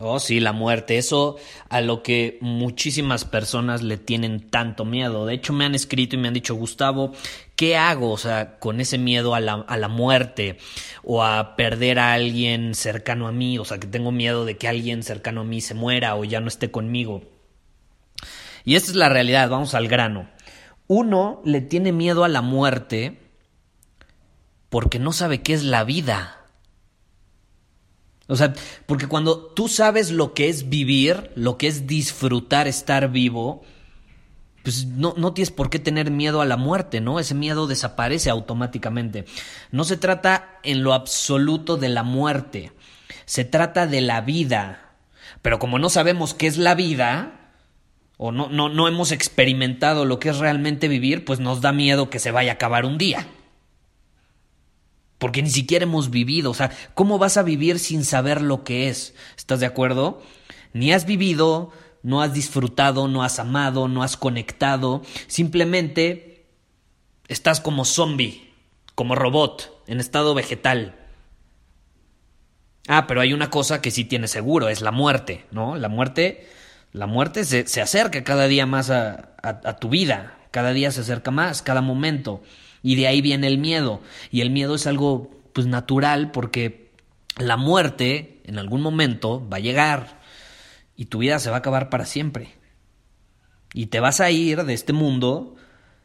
Oh, sí, la muerte. Eso a lo que muchísimas personas le tienen tanto miedo. De hecho, me han escrito y me han dicho, Gustavo, ¿qué hago? O sea, con ese miedo a la, a la muerte o a perder a alguien cercano a mí. O sea, que tengo miedo de que alguien cercano a mí se muera o ya no esté conmigo. Y esta es la realidad, vamos al grano. Uno le tiene miedo a la muerte porque no sabe qué es la vida. O sea, porque cuando tú sabes lo que es vivir, lo que es disfrutar estar vivo, pues no, no, tienes por qué tener miedo a la muerte, ¿no? Ese miedo desaparece automáticamente. No se trata en lo absoluto de la muerte, se trata de la vida. Pero como no sabemos qué es la vida, o no, no, no hemos experimentado lo que es realmente vivir, pues nos da miedo que se vaya a acabar un día porque ni siquiera hemos vivido. O sea, ¿cómo vas a vivir sin saber lo que es? ¿Estás de acuerdo? Ni has vivido, no has disfrutado, no has amado, no has conectado, simplemente estás como zombie, como robot, en estado vegetal. Ah, pero hay una cosa que sí tienes seguro, es la muerte, ¿no? La muerte, la muerte se, se acerca cada día más a, a tu vida, cada día se acerca más, cada momento. Y de ahí viene el miedo. Y el miedo es algo pues natural porque la muerte en algún momento va a llegar y tu vida se va a acabar para siempre. Y te vas a ir de este mundo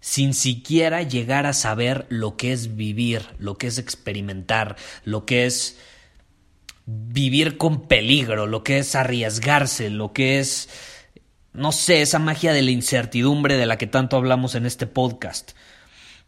sin siquiera llegar a saber lo que es vivir, lo que es experimentar, lo que es vivir con peligro, lo que es arriesgarse, lo que es, no sé, esa magia de la incertidumbre de la que tanto hablamos en este podcast.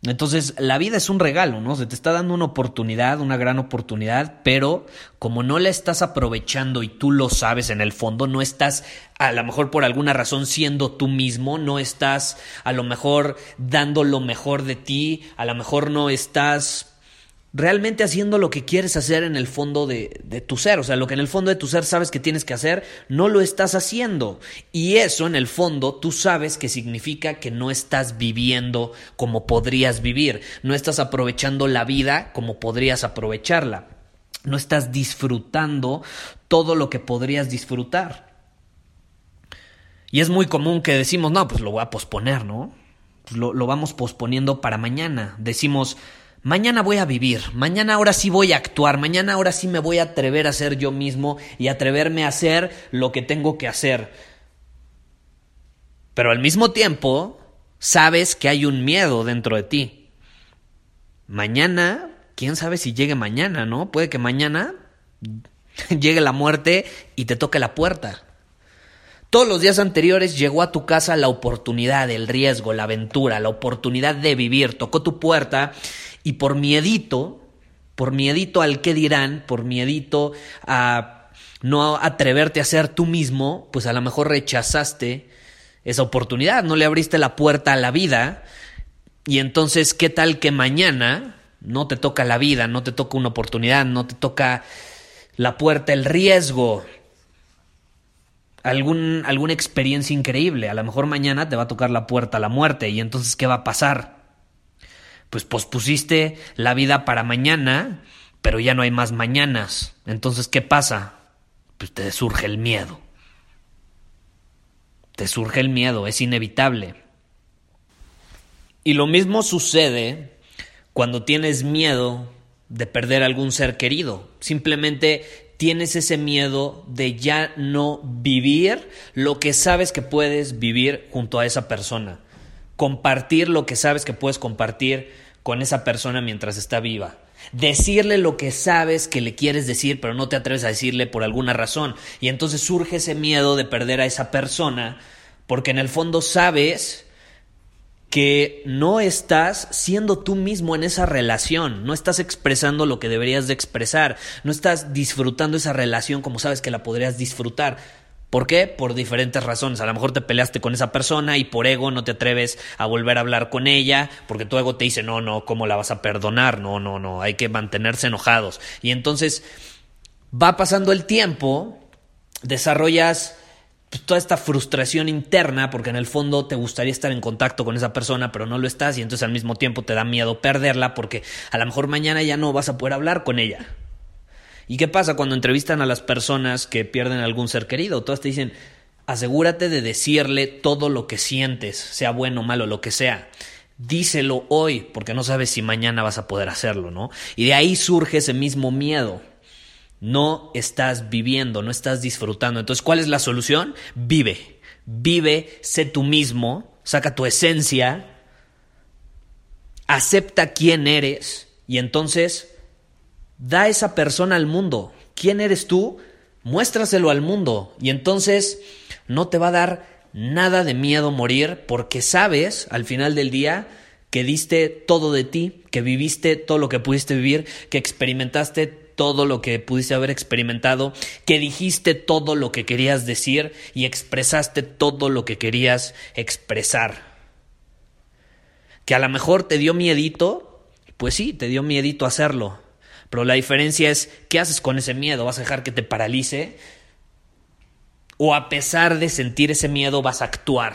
Entonces, la vida es un regalo, ¿no? Se te está dando una oportunidad, una gran oportunidad, pero como no la estás aprovechando y tú lo sabes en el fondo, no estás a lo mejor por alguna razón siendo tú mismo, no estás a lo mejor dando lo mejor de ti, a lo mejor no estás realmente haciendo lo que quieres hacer en el fondo de, de, tu ser. O sea, lo que en el fondo de tu ser sabes que tienes que hacer, no lo estás haciendo. Y eso en el fondo tú sabes que significa que no estás viviendo como podrías vivir, no estás aprovechando la vida como podrías aprovecharla, no estás disfrutando todo lo que podrías disfrutar. Y es muy común que decimos, no, pues lo voy a posponer, ¿no? Pues lo, lo vamos posponiendo para mañana. Decimos, Mañana voy a vivir, mañana ahora sí voy a actuar, mañana ahora sí me voy a atrever a ser yo mismo y atreverme a hacer lo que tengo que hacer. Pero al mismo tiempo, sabes que hay un miedo dentro de ti. Mañana, quién sabe si llegue mañana, ¿no? Puede que mañana llegue la muerte y te toque la puerta. Todos los días anteriores llegó a tu casa la oportunidad, el riesgo, la aventura, la oportunidad de vivir, tocó tu puerta y por miedito, por miedito al que dirán, por miedito a no atreverte a ser tú mismo, pues a lo mejor rechazaste esa oportunidad, no le abriste la puerta a la vida y entonces, ¿qué tal que mañana no te toca la vida, no te toca una oportunidad, no te toca la puerta, el riesgo, algún, alguna experiencia increíble? A lo mejor mañana te va a tocar la puerta a la muerte y entonces, ¿qué va a pasar? Pues pospusiste la vida para mañana, pero ya no hay más mañanas. Entonces, ¿qué pasa? Pues te surge el miedo. Te surge el miedo, es inevitable. Y lo mismo sucede cuando tienes miedo de perder algún ser querido. Simplemente tienes ese miedo de ya no vivir lo que sabes que puedes vivir junto a esa persona. Compartir lo que sabes que puedes compartir con esa persona mientras está viva. Decirle lo que sabes que le quieres decir, pero no te atreves a decirle por alguna razón. Y entonces surge ese miedo de perder a esa persona, porque en el fondo sabes que no estás siendo tú mismo en esa relación, no estás expresando lo que deberías de expresar, no estás disfrutando esa relación como sabes que la podrías disfrutar. ¿Por qué? Por diferentes razones. A lo mejor te peleaste con esa persona y por ego no te atreves a volver a hablar con ella, porque tu ego te dice, no, no, ¿cómo la vas a perdonar? No, no, no, hay que mantenerse enojados. Y entonces va pasando el tiempo, desarrollas pues, toda esta frustración interna, porque en el fondo te gustaría estar en contacto con esa persona, pero no lo estás, y entonces al mismo tiempo te da miedo perderla, porque a lo mejor mañana ya no vas a poder hablar con ella. ¿Y qué pasa cuando entrevistan a las personas que pierden algún ser querido? Todas te dicen, asegúrate de decirle todo lo que sientes, sea bueno o malo, lo que sea. Díselo hoy, porque no sabes si mañana vas a poder hacerlo, ¿no? Y de ahí surge ese mismo miedo no estás viviendo, no estás disfrutando. Entonces, ¿cuál es la solución? Vive, vive, sé tú mismo, saca tu esencia, acepta quién eres y entonces da esa persona al mundo. ¿Quién eres tú? Muéstraselo al mundo y entonces no te va a dar nada de miedo morir porque sabes al final del día que diste todo de ti, que viviste todo lo que pudiste vivir, que experimentaste todo lo que pudiste haber experimentado, que dijiste todo lo que querías decir y expresaste todo lo que querías expresar. Que a lo mejor te dio miedito, pues sí, te dio miedito hacerlo. Pero la diferencia es, ¿qué haces con ese miedo? ¿Vas a dejar que te paralice? ¿O a pesar de sentir ese miedo vas a actuar?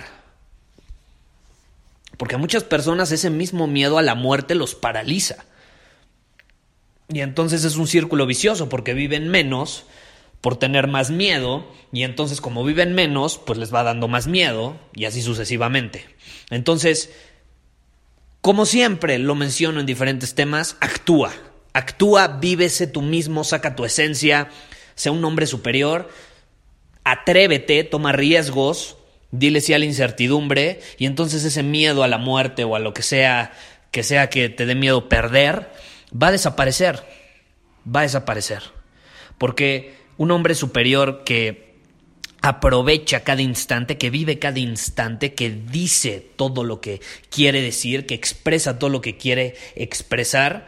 Porque a muchas personas ese mismo miedo a la muerte los paraliza. Y entonces es un círculo vicioso porque viven menos por tener más miedo y entonces como viven menos, pues les va dando más miedo y así sucesivamente. Entonces, como siempre lo menciono en diferentes temas, actúa. Actúa, vívese tú mismo, saca tu esencia, sea un hombre superior, atrévete, toma riesgos, dile sí a la incertidumbre y entonces ese miedo a la muerte o a lo que sea que sea que te dé miedo perder, va a desaparecer, va a desaparecer. Porque un hombre superior que aprovecha cada instante, que vive cada instante, que dice todo lo que quiere decir, que expresa todo lo que quiere expresar,